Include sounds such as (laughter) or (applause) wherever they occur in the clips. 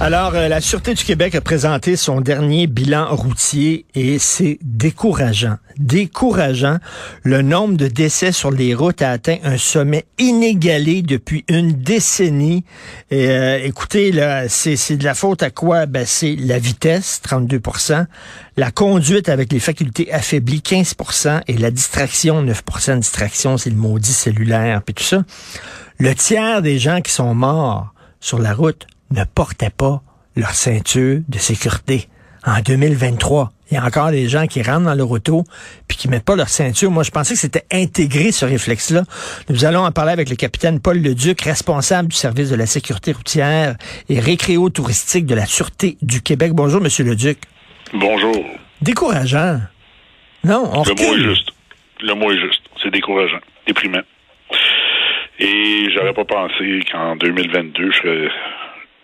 Alors, euh, la Sûreté du Québec a présenté son dernier bilan routier et c'est décourageant. Décourageant. Le nombre de décès sur les routes a atteint un sommet inégalé depuis une décennie. Euh, écoutez, là, c'est, c'est de la faute à quoi? Ben, c'est la vitesse, 32% la conduite avec les facultés affaiblies, 15% et la distraction, 9 de distraction, c'est le maudit cellulaire, puis tout ça. Le tiers des gens qui sont morts sur la route ne portaient pas leur ceinture de sécurité. En 2023, il y a encore des gens qui rentrent dans leur auto puis qui mettent pas leur ceinture. Moi, je pensais que c'était intégré ce réflexe-là. Nous allons en parler avec le capitaine Paul Leduc, responsable du service de la sécurité routière et récréo-touristique de la Sûreté du Québec. Bonjour, Monsieur Leduc. Bonjour. Décourageant. Non, on Le mot est juste. Le mot est juste. C'est décourageant, déprimant. Et j'aurais pas pensé qu'en 2022, je serais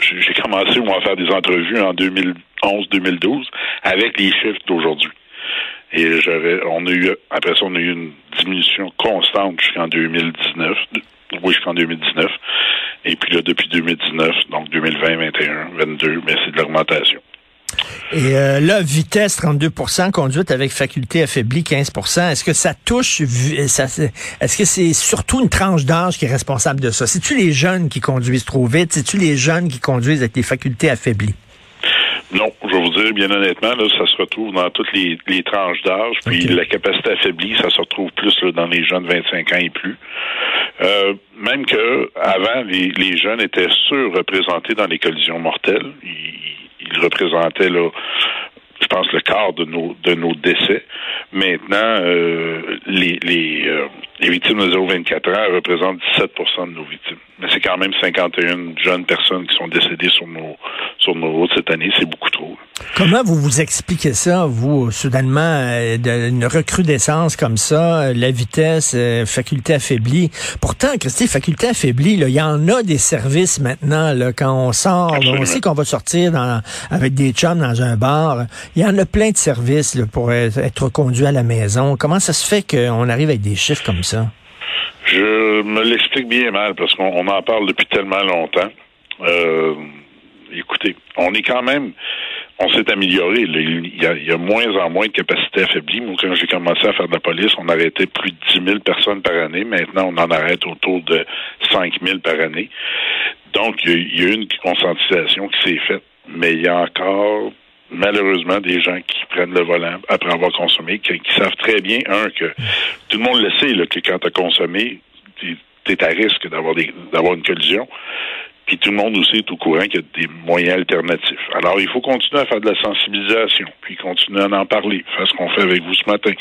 j'ai commencé à faire des entrevues en 2011-2012 avec les chiffres d'aujourd'hui. Et on a eu, après ça, on a eu une diminution constante jusqu'en 2019. Oui, jusqu'en 2019. Et puis là, depuis 2019, donc 2020, 21, 22, mais c'est de l'augmentation. Et euh, là, vitesse 32 conduite avec faculté affaiblie 15 Est-ce que ça touche, est-ce que c'est surtout une tranche d'âge qui est responsable de ça? C'est-tu les jeunes qui conduisent trop vite? C'est-tu les jeunes qui conduisent avec des facultés affaiblies? Non, je vais vous dire bien honnêtement, là, ça se retrouve dans toutes les, tranches d'âge. Puis la capacité affaiblie, ça se retrouve plus dans les jeunes 25 ans et plus. Euh, même que avant, les, les jeunes étaient surreprésentés dans les collisions mortelles. Ils, il représentait là, je pense le quart de nos de nos décès. Maintenant, euh, les euh, les victimes de 0-24 ans représentent 17% de nos victimes. Mais c'est quand même 51 jeunes personnes qui sont décédées sur nos sur nos routes cette année. C'est beaucoup trop. Comment vous vous expliquez ça, vous, soudainement, euh, d'une recrudescence comme ça, la vitesse, euh, faculté affaiblie? Pourtant, Christy, faculté affaiblie, il y en a des services maintenant, là, quand on sort, on sait qu'on va sortir dans, avec des chums dans un bar. Il y en a plein de services là, pour être conduit à la maison. Comment ça se fait qu'on arrive avec des chiffres comme ça? Je me l'explique bien mal parce qu'on en parle depuis tellement longtemps. Euh, écoutez, on est quand même, on s'est amélioré. Il y, a, il moins en moins de capacités affaiblies. Moi, quand j'ai commencé à faire de la police, on arrêtait plus de 10 000 personnes par année. Maintenant, on en arrête autour de 5 000 par année. Donc, il y a, une conscientisation qui s'est faite. Mais il y a encore malheureusement des gens qui prennent le volant après avoir consommé, qui, savent très bien, un, que tout le monde le sait, là, que quand tu as consommé, tu es à risque d'avoir d'avoir une collision. Puis tout le monde aussi est au courant qu'il y a des moyens alternatifs. Alors, il faut continuer à faire de la sensibilisation, puis continuer à en parler, faire ce qu'on fait avec vous ce matin.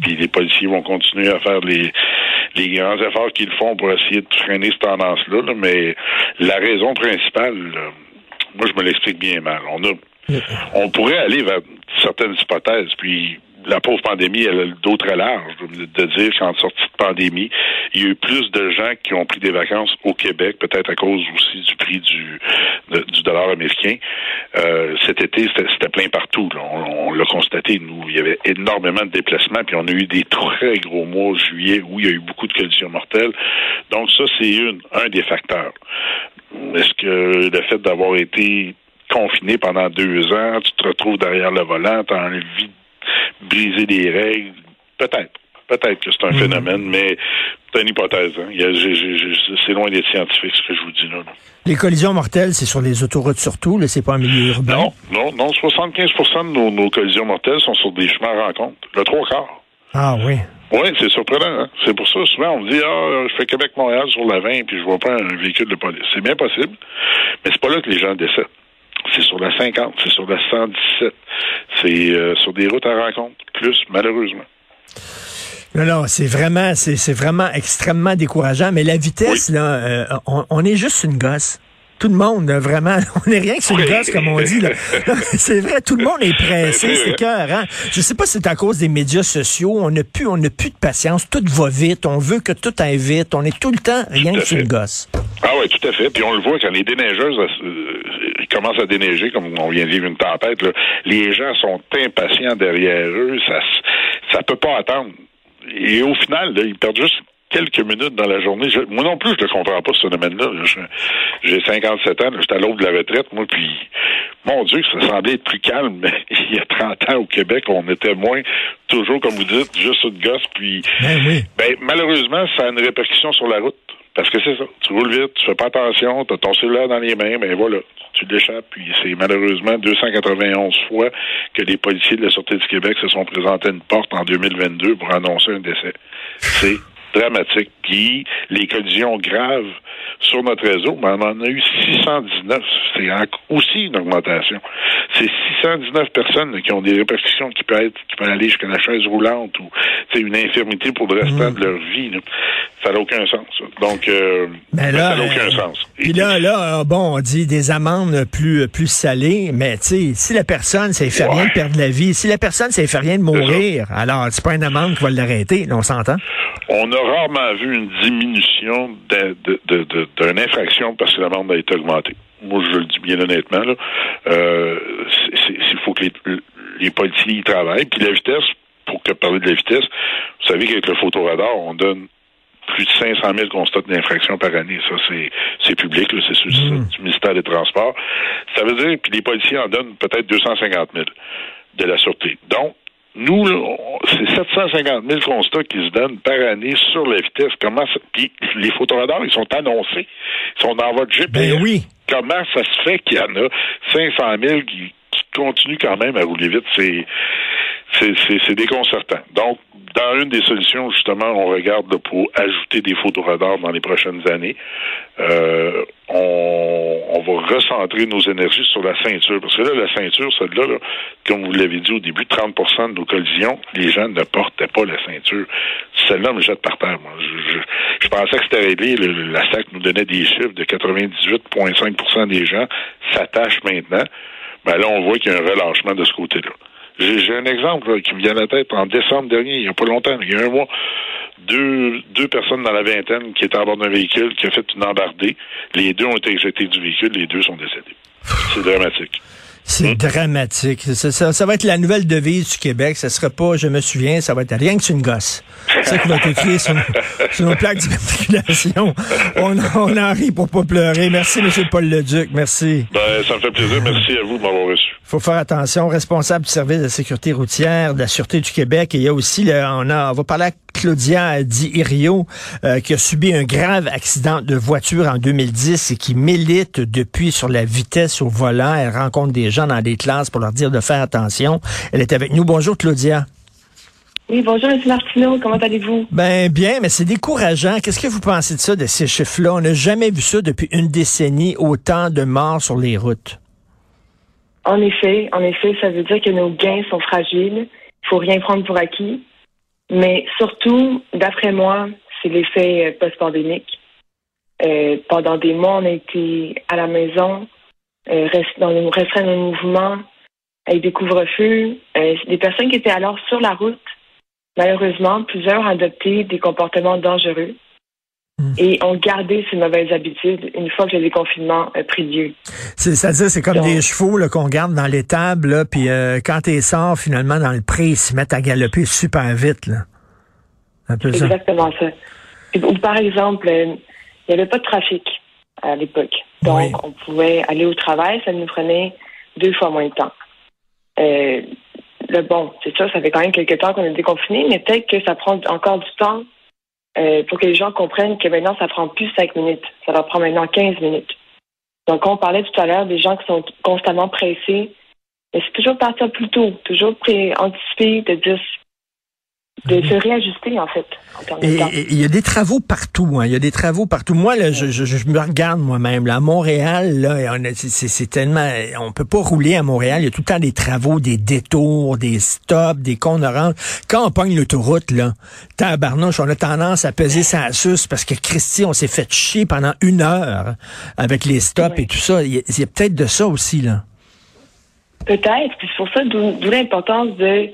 Puis les policiers vont continuer à faire les, les grands efforts qu'ils font pour essayer de freiner cette tendance-là. mais la raison principale, moi, je me l'explique bien mal. On a on pourrait aller vers certaines hypothèses, puis la pauvre pandémie, elle a le dos très large de dire qu'en sortie de pandémie, il y a eu plus de gens qui ont pris des vacances au Québec, peut-être à cause aussi du prix du, dollar américain. Euh, cet été, c'était plein partout. On, l'a constaté, nous. Il y avait énormément de déplacements, puis on a eu des très gros mois juillet où il y a eu beaucoup de collisions mortelles. Donc ça, c'est un des facteurs. Est-ce que le fait d'avoir été confiné pendant deux ans, tu te retrouves derrière le volant, tu as envie de briser des règles. Peut-être. Peut-être que c'est un mm. phénomène, mais c'est une hypothèse. Hein. C'est loin d'être scientifique, ce que je vous dis là. Les collisions mortelles, c'est sur les autoroutes surtout, c'est pas en milieu urbain? Non, non, non. 75% de nos, collisions mortelles sont sur des chemins à rencontre. Le trois quarts. Ah oui. Oui, c'est surprenant. Hein. C'est pour ça, souvent, on me dit, ah, je fais Québec-Montréal sur la 20 puis je vois pas un véhicule de police. C'est bien possible, mais c'est pas là que les gens décèdent c'est sur la 50, c'est sur la 117, c'est euh, sur des routes à rencontre, plus malheureusement. Non, non, c'est vraiment, c'est vraiment extrêmement décourageant. Mais la vitesse, là, euh, on, est juste une gosse. Tout le monde, vraiment, (laughs) on n'est rien que sur une gosse, comme on dit. c'est vrai, tout le monde est pressé, c'est cœur. Hein? Je sais pas si c'est à cause des médias sociaux. On n'a plus, on n'a plus de patience. Tout va vite. On veut que tout aille vite. On est tout le temps rien que sur une gosse. Ah oui, tout à fait. Puis on le voit quand les déneigeuses euh, commence à déneiger, comme on vient de vivre une tempête, là, les gens sont impatients derrière eux. Ça, Ça peut pas attendre. Et au final, là, ils perdent juste quelques minutes dans la journée. moi non plus, je ne comprends pas ce phénomène-là. J'ai 57 ans, j'étais à l'autre de la retraite, moi, puis mon Dieu, ça semblait être plus calme, mais (laughs) il y a 30 ans au Québec, on était moins, toujours, comme vous dites, juste une gosse, puis ben, oui. ben, malheureusement, ça a une répercussion sur la route. Parce que c'est ça. Tu roules vite, tu fais pas attention, tu as ton cellulaire dans les mains, mais ben voilà, tu l'échappes. Puis c'est malheureusement 291 fois que les policiers de la Sûreté du Québec se sont présentés à une porte en 2022 pour annoncer un décès. C'est dramatique. Puis les collisions graves sur notre réseau, mais on en a eu 619. C'est aussi une augmentation. C'est 619 personnes qui ont des répercussions qui peuvent être, qui peuvent aller jusqu'à la chaise roulante ou c'est une infirmité pour le restant de leur vie. Ça n'a aucun sens. Donc, euh, ben là, ça n'a aucun euh, sens. Puis là, là, bon, on dit des amendes plus plus salées, mais tu sais, si la personne, ça ne fait rien de perdre la vie, si la personne, ça ne fait rien de mourir, alors c'est pas une amende qui va l'arrêter, on s'entend? On a rarement vu une diminution d'une infraction parce que l'amende a été augmentée. Moi, je le dis bien honnêtement. Là. Euh, il faut que les, policiers y travaillent. Puis la vitesse, pour que parler de la vitesse, vous savez qu'avec le photoradar, on donne plus de 500 000 constats d'infraction par année. Ça, c'est public, c'est sur le mmh. du ministère des Transports. Ça veut dire, puis les policiers en donnent peut-être 250 000 de la sûreté. Donc, nous, c'est 750 000 constats qui se donnent par année sur la vitesse. Comment ça... Puis les photoradars, ils sont annoncés. Ils sont dans votre GPS. Ben oui. Comment ça se fait qu'il y en a 500 000 qui, qui continuent quand même à rouler vite? C'est c'est déconcertant. Donc, dans une des solutions, justement, on regarde pour ajouter des photoradars dans les prochaines années. Euh, on, va recentrer nos énergies sur la ceinture. Parce que là, la ceinture, celle-là, là, comme vous l'avez dit au début, 30% de nos collisions, les gens ne portaient pas la ceinture. Celle-là me jette par terre. Moi. Je, je, pensais que c'était réglé. la SAC nous donnait des chiffres de 98,5% des gens s'attachent maintenant. Ben là, on voit qu'il y a un relâchement de ce côté-là. J'ai un exemple qui me vient à la tête. En décembre dernier, il n'y a pas longtemps, il y a un mois, deux, deux personnes dans la vingtaine qui étaient à bord d'un véhicule qui a fait une embardée. Les deux ont été éjectés du véhicule, les deux sont décédés. C'est dramatique. C'est hmm? dramatique. Ça, va être la nouvelle devise du Québec. Ça sera pas, je me souviens, ça va être rien que c'est une gosse. C'est ça qui va être écrit sur, nos plaques d'immatriculation. On, on en rit pour pas pleurer. Merci, M. Paul Leduc. Merci. Ben, ça me fait plaisir. Merci à vous de m'avoir reçu. faut faire attention. Responsable du service de sécurité routière de la Sûreté du Québec. Et il y a aussi, on, a, on va parler à Claudia Di Irio, euh, qui a subi un grave accident de voiture en 2010 et qui milite depuis sur la vitesse au volant. Elle rencontre des gens dans des classes pour leur dire de faire attention. Elle est avec nous. Bonjour, Claudia. Oui, bonjour, M. Martineau. Comment allez-vous? Ben, bien, mais c'est décourageant. Qu'est-ce que vous pensez de ça, de ces chiffres-là? On n'a jamais vu ça depuis une décennie, autant de morts sur les routes. En effet, en effet, ça veut dire que nos gains sont fragiles. Il faut rien prendre pour acquis. Mais surtout, d'après moi, c'est l'effet euh, post-pandémique. Euh, pendant des mois, on a été à la maison, euh, restreindre nos mouvements, avec des couvre-feux. Euh, des personnes qui étaient alors sur la route, malheureusement, plusieurs ont adopté des comportements dangereux hmm. et ont gardé ces mauvaises habitudes une fois que le déconfinement a pris lieu. C'est-à-dire, c'est comme des chevaux qu'on garde dans l'étable, puis euh, quand ils sortent finalement dans le pré, ils se mettent à galoper super vite. Là. Un peu Exactement ça. Ou par exemple, il n'y avait pas de trafic à l'époque. Donc, on pouvait aller au travail, ça nous prenait deux fois moins de temps. Euh, le bon, c'est ça, ça fait quand même quelques temps qu'on est déconfiné, mais peut-être que ça prend encore du temps euh, pour que les gens comprennent que maintenant, ça prend plus cinq minutes. Ça va prendre maintenant 15 minutes. Donc, on parlait tout à l'heure des gens qui sont constamment pressés. Mais c'est toujours partir plus tôt, toujours pré-anticiper, de dire de se réajuster en fait. En et il y a des travaux partout. Hein. Il y a des travaux partout. Moi, là, je, je, je me regarde moi-même. Là, à Montréal, là, c'est tellement, on peut pas rouler à Montréal. Il y a tout le temps des travaux, des détours, des stops, des cons oranges. Quand on pogne l'autoroute, là, tabarnouche, on a tendance à peser sa suce parce que Christy, on s'est fait chier pendant une heure avec les stops et tout ça. Il y a, a peut-être de ça aussi là. Peut-être. C'est pour ça d'où l'importance de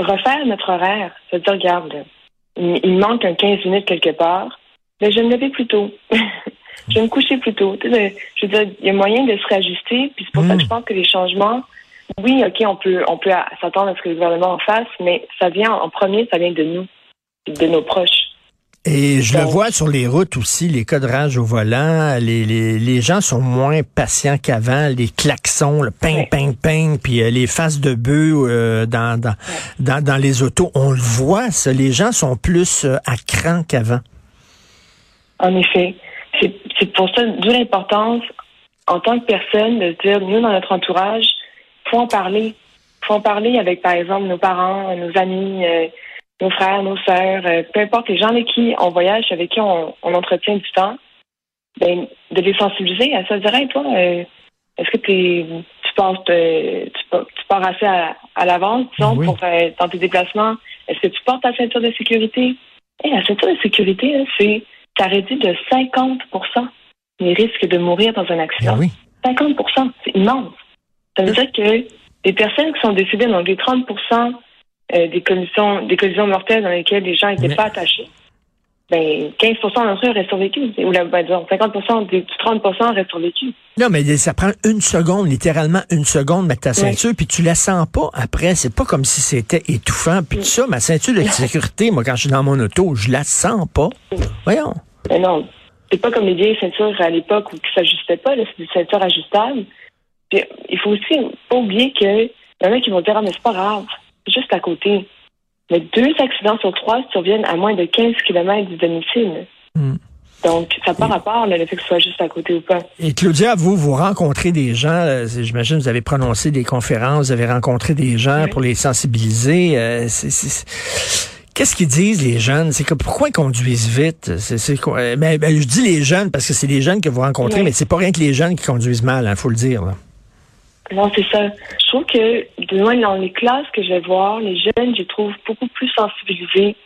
refaire notre horaire, se dire, regarde, il, manque un 15 minutes quelque part, mais je me levais plus tôt. (laughs) je vais me coucher plus tôt. je veux dire, il y a moyen de se réajuster, puis c'est pour ça que je hmm. pense que les changements oui, OK, on peut, on peut s'attendre à ce que le gouvernement en fasse, mais ça vient en premier, ça vient de nous, de nos proches. Et je le vois sur les routes aussi, les cas de rage au volant, les, les, les gens sont moins patients qu'avant, les klaxons, le ping, ping, ping, puis euh, les faces de bœufs euh, dans, dans, dans, dans, les autos, on le voit, ça, les gens sont plus euh, à cran qu'avant. En effet. C'est pour ça, d'où l'importance, en tant que personne, de se dire, nous, dans notre entourage, faut en parler. faut en parler avec, par exemple, nos parents, nos amis, nos frères, nos sœurs, euh, peu importe les gens avec qui on voyage, avec qui on, entretient du temps, ben, de les sensibiliser à ça. Dire, toi, euh, est-ce que tu penses euh, tu, tu, pars assez à, l'avance, disons, pour dans tes déplacements? Est-ce que tu portes ta ceinture de sécurité? Et la ceinture de sécurité, c'est ça réduit de 50% les risques de mourir dans un accident. 50% ben c'est immense. Ça veut dire que les personnes qui sont décédées, donc les 30 euh, des collisions des collisions mortelles dans lesquelles les gens n'étaient pas attachés, ben 15% d'entre eux restent survécus. Ou là, ben, 50 des 30% restent survécus. Non, mais ça prend une seconde, littéralement une seconde, mettre ta ceinture, puis tu la sens pas après. C'est pas comme si c'était étouffant. Puis tout ça, ma ceinture de sécurité, moi, quand je suis dans mon auto, je la sens pas. Voyons. Mais non. C'est pas comme les vieilles ceintures à l'époque où qui s'ajustaient pas, c'est des ceintures ajustables. Puis, il faut aussi pas oublier que y en a qui vont dire, ah, mais c'est pas grave juste à côté. Mais deux accidents sur trois surviennent à moins de 15 km du domicile. Hmm. Donc, ça part à part, le fait que ce soit juste à côté ou pas. Et Claudia, vous, vous rencontrez des gens, euh, j'imagine, vous avez prononcé des conférences, vous avez rencontré des gens pour les sensibiliser. Euh, qu'est-ce qu'ils disent, les jeunes? C'est que pourquoi ils conduisent vite? C'est, euh, ben, ben, je dis les jeunes parce que c'est les jeunes que vous rencontrez, mais c'est pas rien que les jeunes qui conduisent mal, il hein, faut le dire. Non, c'est ça. Je trouve que, de loin, dans les classes que je vais voir, les jeunes, je les trouve beaucoup plus sensibilisés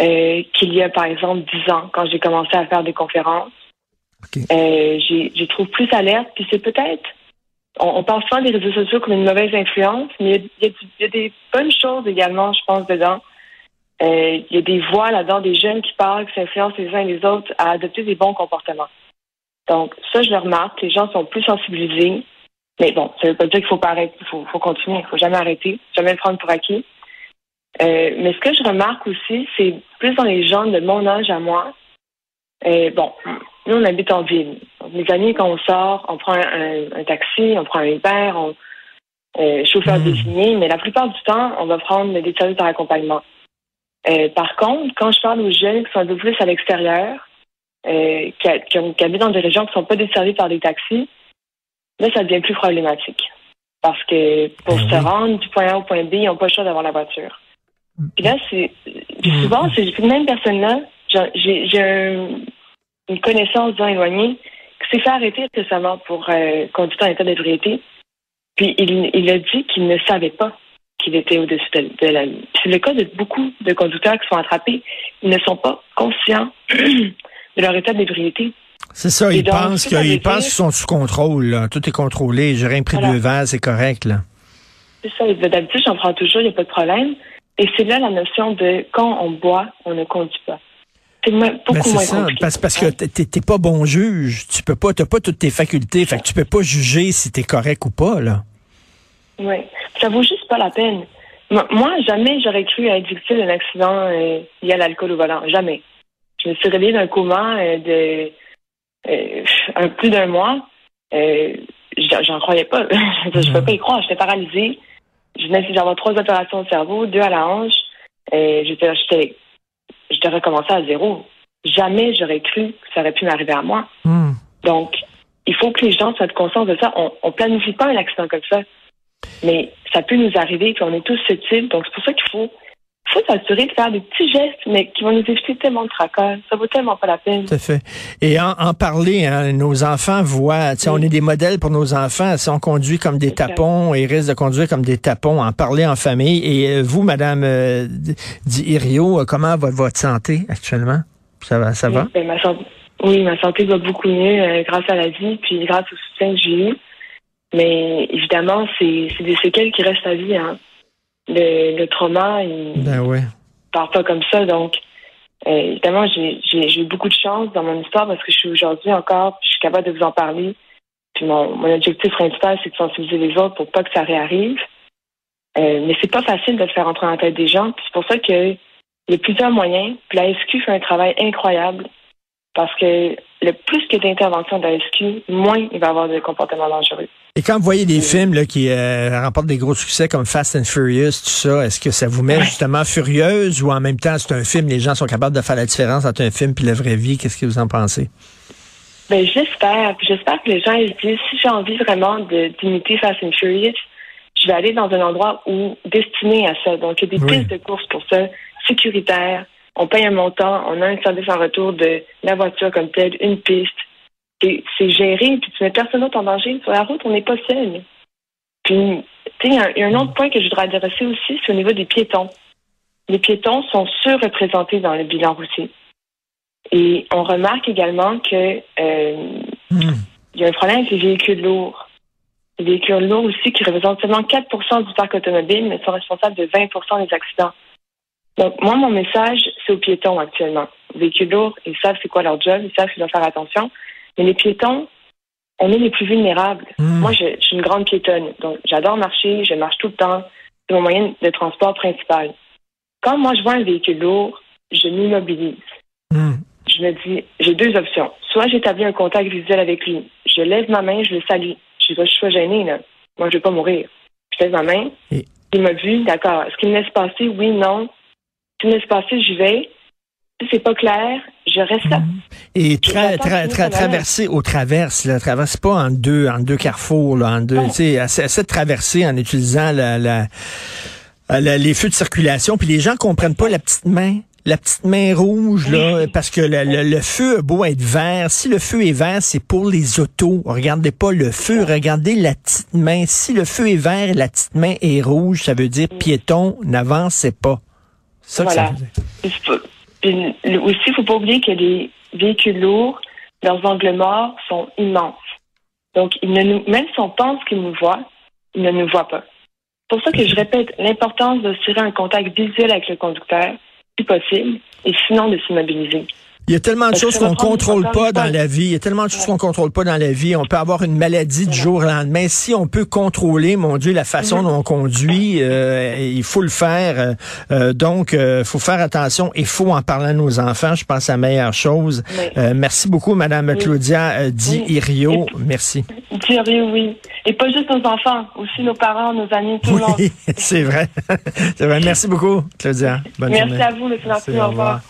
euh, qu'il y a, par exemple, dix ans, quand j'ai commencé à faire des conférences. Euh, je trouve plus alerte. Puis c'est peut-être, on, parle souvent des réseaux sociaux comme une mauvaise influence, mais il y, a, des bonnes choses également, je pense, dedans. Euh, il y a des voix là-dedans, des jeunes qui parlent, qui s'influencent les uns les autres à adopter des bons comportements. Donc, ça, je le remarque. Les gens sont plus sensibilisés. Mais bon, ça ne veut pas dire qu'il faut pas arrêter, il faut, continuer, il faut jamais arrêter, jamais le prendre pour acquis. Euh, mais ce que je remarque aussi, c'est plus dans les gens de mon âge à moi. Euh, bon, nous on habite en ville. mes amis, quand on sort, on prend un, taxi, on prend un Uber, on euh, chauffeur mmh. désigné, mais la plupart du temps, on va prendre des services par accompagnement. par contre, quand je parle aux jeunes qui sont un peu plus à l'extérieur, qui, qui, habitent dans des régions qui ne sont pas desservies par des taxis, là, ça devient plus problématique. Parce que pour ben se rendre du point A au point B, ils n'ont pas le choix d'avoir la voiture. Puis là, c'est souvent, c'est cette même personne-là, j'ai une connaissance disons, éloignée qui s'est fait arrêter récemment pour euh, conduite en état d'ébriété. Puis il, il a dit qu'il ne savait pas qu'il était au-dessus de, la ligne. C'est le cas de beaucoup de conducteurs qui sont attrapés. Ils ne sont pas conscients (clears throat) de leur état d'ébriété. C'est ça, ils pensent qu'ils pensent qu'ils sont sous contrôle. Tout est contrôlé. J'ai rien pris de verre, c'est correct. là. C'est ça. D'habitude, j'en prends toujours, il n'y a pas de problème. Et c'est là la notion de quand on boit, on ne conduit pas. C'est beaucoup ben, moins ça, parce, parce que t'es pas bon juge. Tu peux pas, t'as pas toutes tes facultés. Fait que tu peux pas juger si tu es correct ou pas, là. Oui. Ça vaut juste pas la peine. Moi, jamais j'aurais cru être victime d'un accident euh, lié à l'alcool au volant. Jamais. Je me suis réveillée d'un coma euh, de un, plus d'un mois, euh, j'en croyais pas. (laughs) je ne peux pas y croire. J'étais paralysée. Je venais d'avoir trois opérations au cerveau, deux à la hanche. Et j'étais, j'étais, j'étais recommencé à zéro. Jamais j'aurais cru que ça aurait pu m'arriver à moi. Hmm. Donc, il faut que les gens soient conscients de ça. On, on planifie pas un accident comme ça. Mais ça peut nous arriver, puis on est tous susceptibles. Donc, c'est pour ça qu'il faut faut s'assurer de faire des petits gestes, mais qui vont nous éviter tellement de tracas. Ça vaut tellement pas la peine. Tout à fait. Et en, parler, hein, nos enfants voient, on est des modèles pour nos enfants. Si on conduit comme des tapons, ils risquent de conduire comme des tapons, en parler en famille. Et euh, vous, Madame euh, Irio, euh, comment va votre santé actuellement? Ça va? Ça va? Ben, ma santé, oui, ma santé va beaucoup mieux euh, grâce à la vie, puis grâce au soutien que j'ai eu. Mais évidemment, c'est des séquelles qui restent à vie. Hein le, trauma, il ben ouais. part pas comme ça. Donc, euh, évidemment, j'ai eu beaucoup de chance dans mon histoire parce que je suis aujourd'hui encore, je suis capable de vous en parler. Puis mon, mon objectif principal, c'est de sensibiliser les autres pour pas que ça réarrive. Euh, mais c'est pas facile de le faire entrer en tête des gens. C'est pour ça qu'il y a plusieurs moyens. Puis la SQ fait un travail incroyable parce que le plus que d'interventions de la SQ, moins il va y avoir de comportements dangereux. Et quand vous voyez des films là, qui euh, remportent des gros succès comme Fast and Furious, tout ça, est-ce que ça vous met justement furieuse ou en même temps c'est un film, les gens sont capables de faire la différence entre un film et la vraie vie? Qu'est-ce que vous en pensez? Ben j'espère. J'espère que les gens ils disent si j'ai envie vraiment d'imiter Fast and Furious, je vais aller dans un endroit où destiné à ça. Donc, il y a des pistes de course pour ça, sécuritaires. On paye un montant, on a un service en retour de la voiture comme telle, une piste. C'est géré, puis tu mets personne d'autre en danger. Sur la route, on n'est pas seul. Puis, tu sais, il y, a un autre point que je voudrais adresser aussi, c'est au niveau des piétons. Les piétons sont surreprésentés dans le bilan routier. Et on remarque également que euh, hmm. il y a un problème avec les véhicules lourds. Les véhicules lourds aussi qui représentent seulement 4% du parc automobile, mais sont responsables de 20% des accidents. Donc, moi, mon message, c'est aux piétons actuellement. Les véhicules lourds, ils savent c'est quoi leur job, ils savent qu'ils doivent faire attention. Mais les piétons, on est les plus vulnérables. Hmm. Moi, je, suis une grande piétonne. Donc, j'adore marcher, je marche tout le temps. C'est mon moyen de transport principal. Quand moi, je vois un véhicule lourd, je m'immobilise. Hmm. Je me dis, j'ai deux options. Soit j'établis un contact visuel avec lui. Je lève ma main, je le salue. Je dis, je suis pas gêné, là. Moi, je vais pas mourir. Je lève ma main. Il m'a vu, d'accord. Est-ce qu'il me laisse passer? Oui, non. S'il me laisse passer, j'y vais. Si c'est pas clair, je reste là. Mhm. Et tra traverser au traverse, là, traverse pas en deux, en deux carrefours, là, en deux, tu sais, essaie de traverser en utilisant la, la, les feux de circulation, puis les gens comprennent pas la petite main la petite main rouge, là, parce que le, feu a beau être vert. Si le feu est vert, c'est pour les autos. Regardez pas le feu, regardez la petite main. Si le feu est vert et la petite main est rouge, ça veut dire piéton, n'avancez pas. Ça que ça aussi, il faut pas oublier que les véhicules lourds, leurs angles morts sont immenses. Donc, ils ne nous, même si on pense qu'ils nous voient, ils ne nous voient pas. C'est pour ça que je répète l'importance d'assurer un contact visuel avec le conducteur, possible, et sinon de s'immobiliser. Il y a tellement de choses qu'on contrôle pas dans la vie. Il y a tellement de choses qu'on contrôle pas dans la vie. On peut avoir une maladie du jour au lendemain. Si on peut contrôler, mon Dieu, la façon mhm. dont on conduit, euh, il faut le faire. Euh, euh, donc, il faut faire attention. Il faut en parler à nos enfants. Je pense à la meilleure chose. merci beaucoup, Madame Claudia Di Irio. Merci. Di Irio, oui. Et pas juste nos enfants, aussi nos parents, nos amis, tout le monde. (laughs) c'est vrai. (laughs) c'est vrai. Merci beaucoup, Claudia. Bonne Merci à vous, le Au revoir.